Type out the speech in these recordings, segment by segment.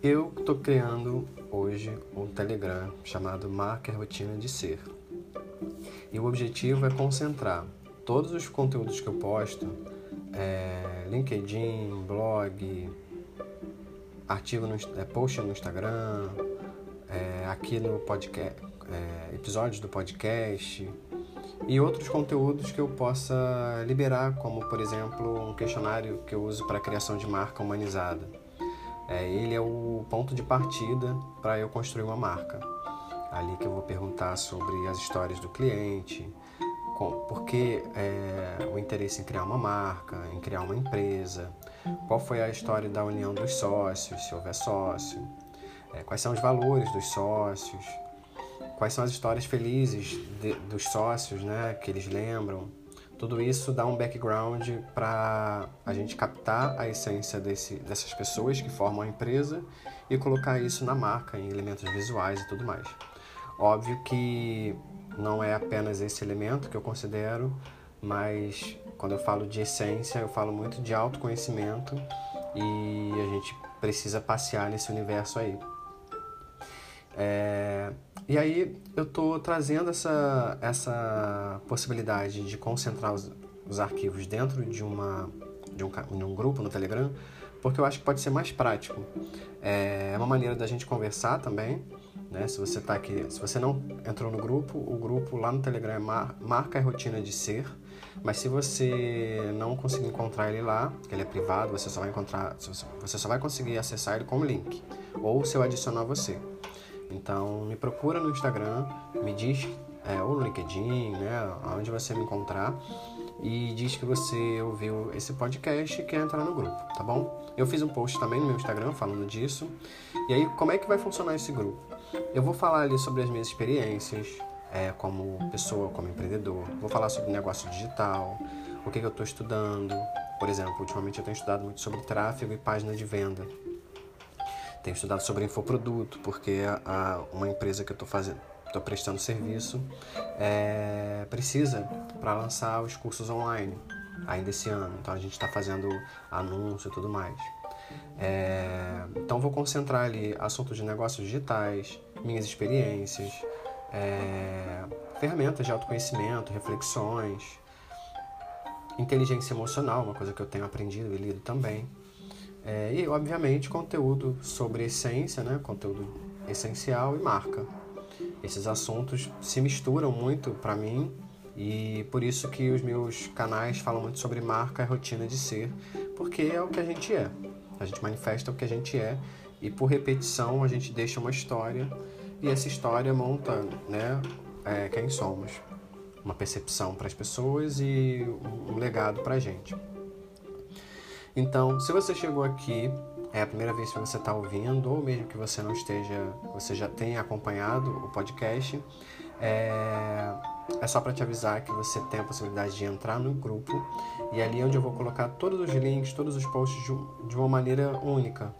Eu estou criando hoje um Telegram chamado Marca Rotina de Ser. E o objetivo é concentrar todos os conteúdos que eu posto, é, LinkedIn, blog, artigo no, é, post no Instagram, é, aqui no podcast, é, episódios do podcast e outros conteúdos que eu possa liberar, como por exemplo um questionário que eu uso para a criação de marca humanizada. É, ele é o ponto de partida para eu construir uma marca. Ali que eu vou perguntar sobre as histórias do cliente, por que é, o interesse em criar uma marca, em criar uma empresa, qual foi a história da união dos sócios, se houver sócio, é, quais são os valores dos sócios, quais são as histórias felizes de, dos sócios, né, que eles lembram. Tudo isso dá um background para a gente captar a essência desse, dessas pessoas que formam a empresa e colocar isso na marca, em elementos visuais e tudo mais. Óbvio que não é apenas esse elemento que eu considero, mas quando eu falo de essência, eu falo muito de autoconhecimento e a gente precisa passear nesse universo aí. É, e aí eu estou trazendo essa, essa possibilidade de concentrar os, os arquivos dentro de, uma, de, um, de um grupo no Telegram, porque eu acho que pode ser mais prático. É, é uma maneira da gente conversar também, né? Se você tá aqui, se você não entrou no grupo, o grupo lá no Telegram é mar, marca a rotina de ser. Mas se você não conseguir encontrar ele lá, que ele é privado, você só vai encontrar, você só vai conseguir acessar ele com o link ou se eu adicionar você. Então me procura no Instagram, me diz, é, ou no LinkedIn, né, onde você me encontrar, e diz que você ouviu esse podcast e quer entrar no grupo, tá bom? Eu fiz um post também no meu Instagram falando disso. E aí, como é que vai funcionar esse grupo? Eu vou falar ali sobre as minhas experiências, é, como pessoa, como empreendedor. Vou falar sobre negócio digital, o que, que eu estou estudando. Por exemplo, ultimamente eu tenho estudado muito sobre tráfego e página de venda. Tenho estudado sobre infoproduto, porque a, uma empresa que eu estou fazendo, estou prestando serviço, é, precisa para lançar os cursos online ainda esse ano. Então a gente está fazendo anúncio e tudo mais. É, então vou concentrar ali assuntos de negócios digitais, minhas experiências, é, ferramentas de autoconhecimento, reflexões, inteligência emocional, uma coisa que eu tenho aprendido e lido também. É, e, obviamente, conteúdo sobre essência, né? conteúdo essencial e marca. Esses assuntos se misturam muito para mim e por isso que os meus canais falam muito sobre marca e rotina de ser, porque é o que a gente é. A gente manifesta o que a gente é e por repetição a gente deixa uma história e essa história monta, né, é, quem somos, uma percepção para as pessoas e um legado para a gente. Então, se você chegou aqui, é a primeira vez que você está ouvindo, ou mesmo que você não esteja, você já tenha acompanhado o podcast, é, é só para te avisar que você tem a possibilidade de entrar no grupo e é ali onde eu vou colocar todos os links, todos os posts de, uma maneira única.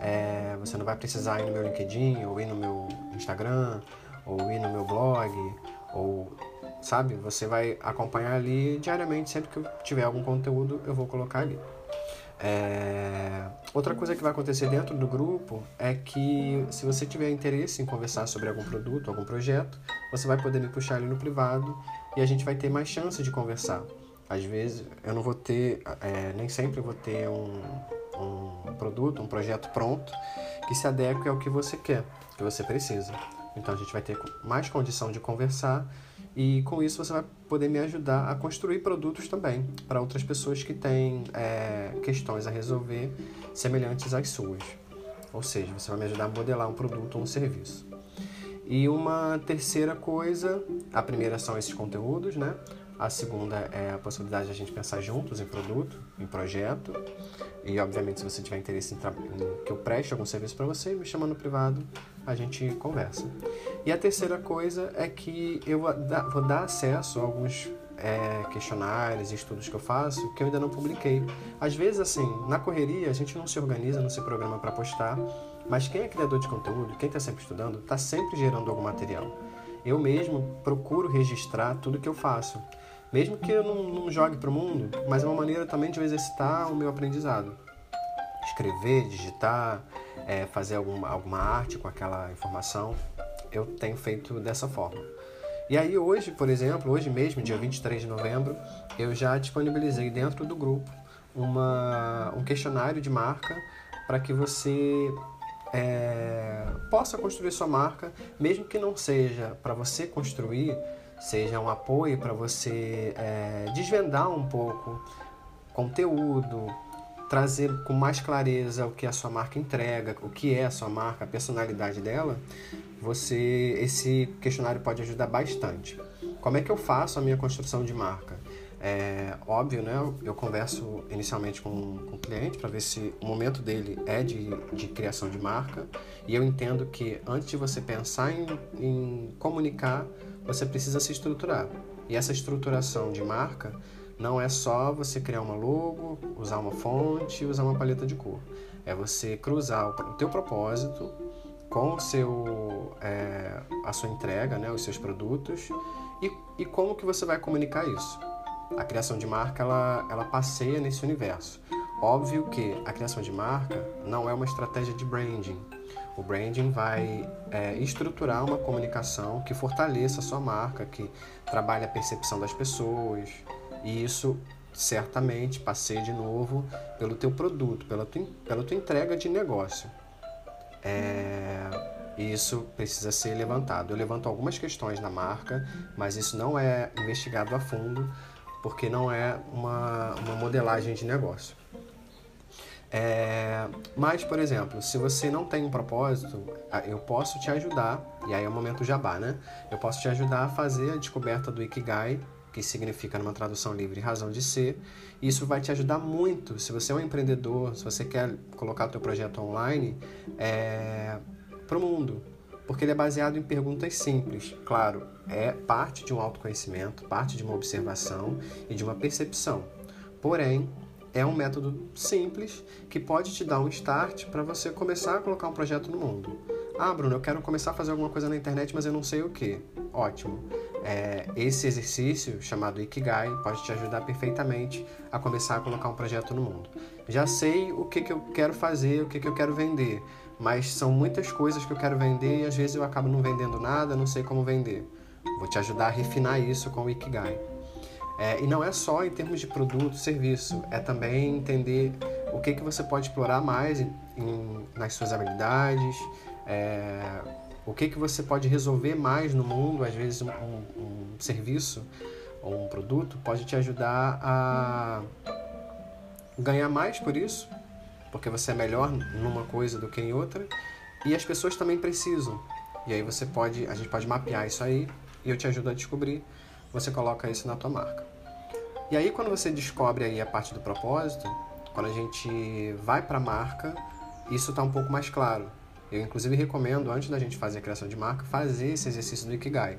É, você não vai precisar ir no meu LinkedIn, ou ir no meu Instagram, ou ir no meu blog, ou sabe? Você vai acompanhar ali diariamente, sempre que eu tiver algum conteúdo, eu vou colocar ali. É... Outra coisa que vai acontecer dentro do grupo é que se você tiver interesse em conversar sobre algum produto, algum projeto, você vai poder me puxar ali no privado e a gente vai ter mais chance de conversar. Às vezes eu não vou ter, é, nem sempre vou ter um, um produto, um projeto pronto que se adeque ao que você quer, que você precisa. Então a gente vai ter mais condição de conversar e com isso você vai poder me ajudar a construir produtos também para outras pessoas que têm é, questões a resolver semelhantes às suas. Ou seja, você vai me ajudar a modelar um produto ou um serviço. E uma terceira coisa, a primeira são esses conteúdos, né? A segunda é a possibilidade de a gente pensar juntos em produto, em projeto. E, obviamente, se você tiver interesse em, em que eu preste algum serviço para você, me chama no privado, a gente conversa. E a terceira coisa é que eu vou dar, vou dar acesso a alguns é, questionários e estudos que eu faço que eu ainda não publiquei. Às vezes, assim, na correria, a gente não se organiza, não se programa para postar, mas quem é criador de conteúdo, quem está sempre estudando, está sempre gerando algum material. Eu mesmo procuro registrar tudo que eu faço. Mesmo que eu não, não jogue para o mundo, mas é uma maneira também de eu exercitar o meu aprendizado. escrever, digitar, é, fazer alguma, alguma arte com aquela informação. Eu tenho feito dessa forma. E aí hoje, por exemplo, hoje mesmo, dia 23 de novembro, eu já disponibilizei dentro do grupo uma, um questionário de marca para que você é, possa construir sua marca, mesmo que não seja para você construir, seja um apoio para você é, desvendar um pouco conteúdo, trazer com mais clareza o que a sua marca entrega, o que é a sua marca, a personalidade dela, você esse questionário pode ajudar bastante. Como é que eu faço a minha construção de marca? É óbvio, né? Eu converso inicialmente com, com o cliente para ver se o momento dele é de, de criação de marca e eu entendo que antes de você pensar em, em comunicar, você precisa se estruturar. E essa estruturação de marca não é só você criar uma logo, usar uma fonte, usar uma paleta de cor. É você cruzar o teu propósito com o seu, é, a sua entrega, né, os seus produtos e, e como que você vai comunicar isso. A criação de marca ela, ela passeia nesse universo. Óbvio que a criação de marca não é uma estratégia de branding. O branding vai é, estruturar uma comunicação que fortaleça a sua marca, que trabalhe a percepção das pessoas, e isso certamente passeia de novo pelo teu produto, pela tua, pela tua entrega de negócio. É, isso precisa ser levantado. Eu levanto algumas questões na marca, mas isso não é investigado a fundo, porque não é uma, uma modelagem de negócio. É, mas, por exemplo, se você não tem um propósito, eu posso te ajudar, e aí é o momento jabá, né? Eu posso te ajudar a fazer a descoberta do Ikigai que significa numa tradução livre razão de ser. Isso vai te ajudar muito se você é um empreendedor, se você quer colocar o teu projeto online é, para o mundo, porque ele é baseado em perguntas simples. Claro, é parte de um autoconhecimento, parte de uma observação e de uma percepção. Porém, é um método simples que pode te dar um start para você começar a colocar um projeto no mundo. Ah, Bruno, eu quero começar a fazer alguma coisa na internet, mas eu não sei o que. Ótimo. É, esse exercício chamado Ikigai pode te ajudar perfeitamente a começar a colocar um projeto no mundo. Já sei o que, que eu quero fazer, o que, que eu quero vender, mas são muitas coisas que eu quero vender e às vezes eu acabo não vendendo nada, não sei como vender. Vou te ajudar a refinar isso com o Ikigai. É, e não é só em termos de produto, serviço, é também entender o que, que você pode explorar mais em, em, nas suas habilidades, é, o que, que você pode resolver mais no mundo, às vezes um, um, um serviço ou um produto pode te ajudar a ganhar mais por isso, porque você é melhor numa coisa do que em outra, e as pessoas também precisam. E aí você pode, a gente pode mapear isso aí e eu te ajudo a descobrir. Você coloca isso na tua marca. E aí quando você descobre aí a parte do propósito, quando a gente vai para a marca, isso está um pouco mais claro. Eu, inclusive, recomendo, antes da gente fazer a criação de marca, fazer esse exercício do Ikigai.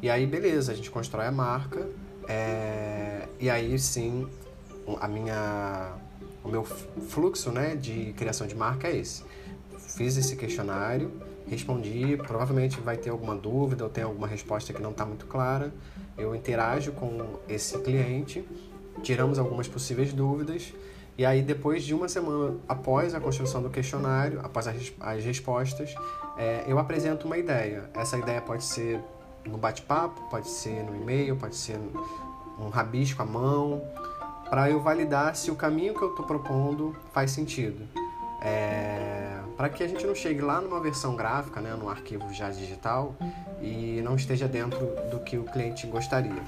E aí, beleza, a gente constrói a marca, é... e aí sim, a minha, o meu fluxo né, de criação de marca é esse. Fiz esse questionário, respondi, provavelmente vai ter alguma dúvida ou tem alguma resposta que não está muito clara. Eu interajo com esse cliente, tiramos algumas possíveis dúvidas e aí, depois de uma semana após a construção do questionário, após as, as respostas, é, eu apresento uma ideia. Essa ideia pode ser no bate-papo, pode ser no e-mail, pode ser um rabisco à mão, para eu validar se o caminho que eu estou propondo faz sentido. É, para que a gente não chegue lá numa versão gráfica, né, num arquivo já digital, e não esteja dentro do que o cliente gostaria.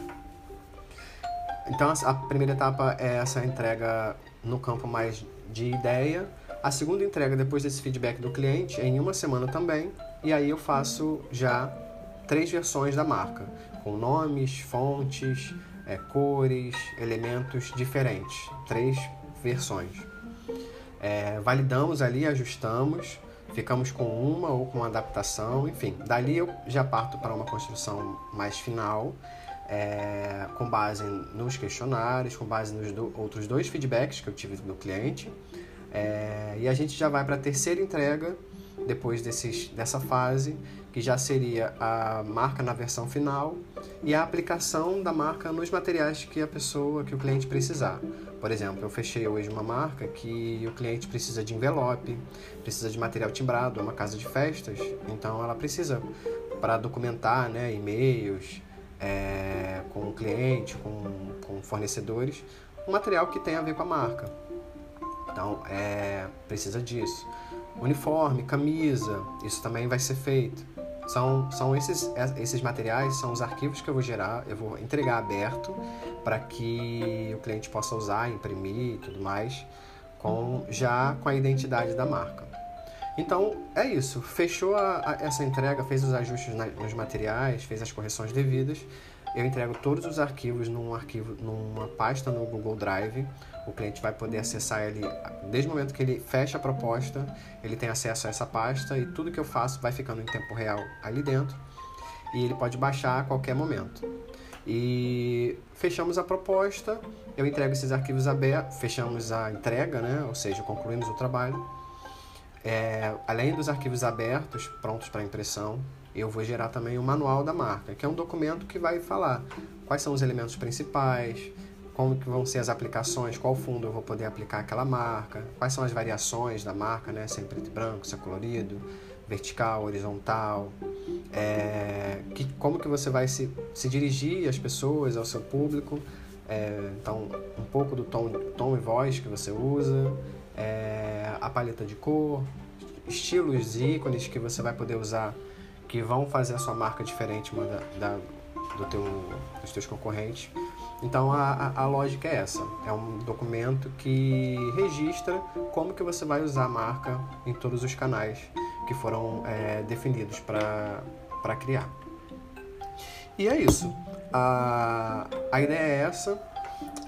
Então, a primeira etapa é essa entrega no campo mais de ideia. A segunda entrega, depois desse feedback do cliente, é em uma semana também. E aí eu faço já três versões da marca, com nomes, fontes, é, cores, elementos diferentes. Três versões. É, validamos ali, ajustamos, ficamos com uma ou com uma adaptação, enfim. Dali eu já parto para uma construção mais final é, com base nos questionários, com base nos do, outros dois feedbacks que eu tive do cliente. É, e a gente já vai para a terceira entrega, depois desses, dessa fase, que já seria a marca na versão final e a aplicação da marca nos materiais que a pessoa, que o cliente precisar. Por exemplo, eu fechei hoje uma marca que o cliente precisa de envelope, precisa de material timbrado, é uma casa de festas, então ela precisa para documentar né, e-mails é, com o cliente, com, com fornecedores, um material que tem a ver com a marca. Então, é, precisa disso. Uniforme, camisa, isso também vai ser feito. São, são esses, esses materiais, são os arquivos que eu vou gerar, eu vou entregar aberto para que o cliente possa usar, imprimir e tudo mais, com, já com a identidade da marca. Então é isso, fechou a, a, essa entrega, fez os ajustes na, nos materiais, fez as correções devidas. Eu entrego todos os arquivos num arquivo, numa pasta no Google Drive. O cliente vai poder acessar ele desde o momento que ele fecha a proposta, ele tem acesso a essa pasta e tudo que eu faço vai ficando em tempo real ali dentro. E ele pode baixar a qualquer momento. E fechamos a proposta, eu entrego esses arquivos abertos, fechamos a entrega, né? ou seja, concluímos o trabalho. É, além dos arquivos abertos, prontos para impressão, eu vou gerar também o manual da marca, que é um documento que vai falar quais são os elementos principais, como que vão ser as aplicações, qual fundo eu vou poder aplicar aquela marca, quais são as variações da marca, né? se é preto e branco, se é colorido, vertical, horizontal, é, que, como que você vai se, se dirigir às pessoas, ao seu público, é, então um pouco do tom, tom e voz que você usa, é, a paleta de cor, estilos e ícones que você vai poder usar que vão fazer a sua marca diferente uma da, da do teu, dos teus concorrentes. Então a, a, lógica é essa, é um documento que registra como que você vai usar a marca em todos os canais que foram é, definidos para criar. E é isso. A, a ideia é essa.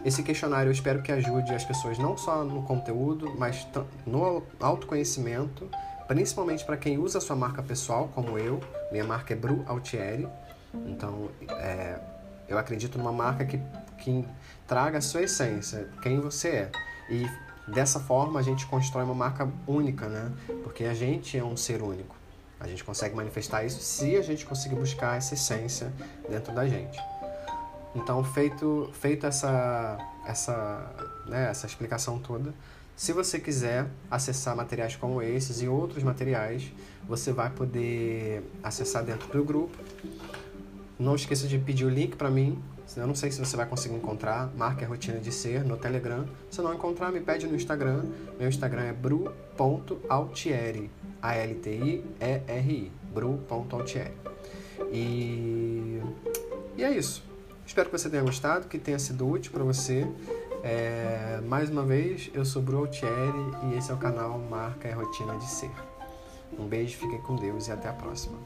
Esse questionário eu espero que ajude as pessoas não só no conteúdo, mas no autoconhecimento, principalmente para quem usa a sua marca pessoal, como eu. Minha marca é Bru Altieri, então é, eu acredito numa marca que, que traga a sua essência, quem você é. E dessa forma a gente constrói uma marca única, né? Porque a gente é um ser único. A gente consegue manifestar isso se a gente conseguir buscar essa essência dentro da gente. Então, feito, feito essa, essa, né, essa explicação toda, se você quiser acessar materiais como esses e outros materiais, você vai poder acessar dentro do grupo. Não esqueça de pedir o link para mim. Eu não sei se você vai conseguir encontrar. Marque a rotina de ser no Telegram. Se não encontrar, me pede no Instagram. Meu Instagram é bru.altieri. A-L-T-I-E-R-I. Bru.altieri. E... e é isso. Espero que você tenha gostado, que tenha sido útil para você. É, mais uma vez, eu sou Bru Altieri e esse é o canal Marca e Rotina de Ser. Um beijo, fiquem com Deus e até a próxima.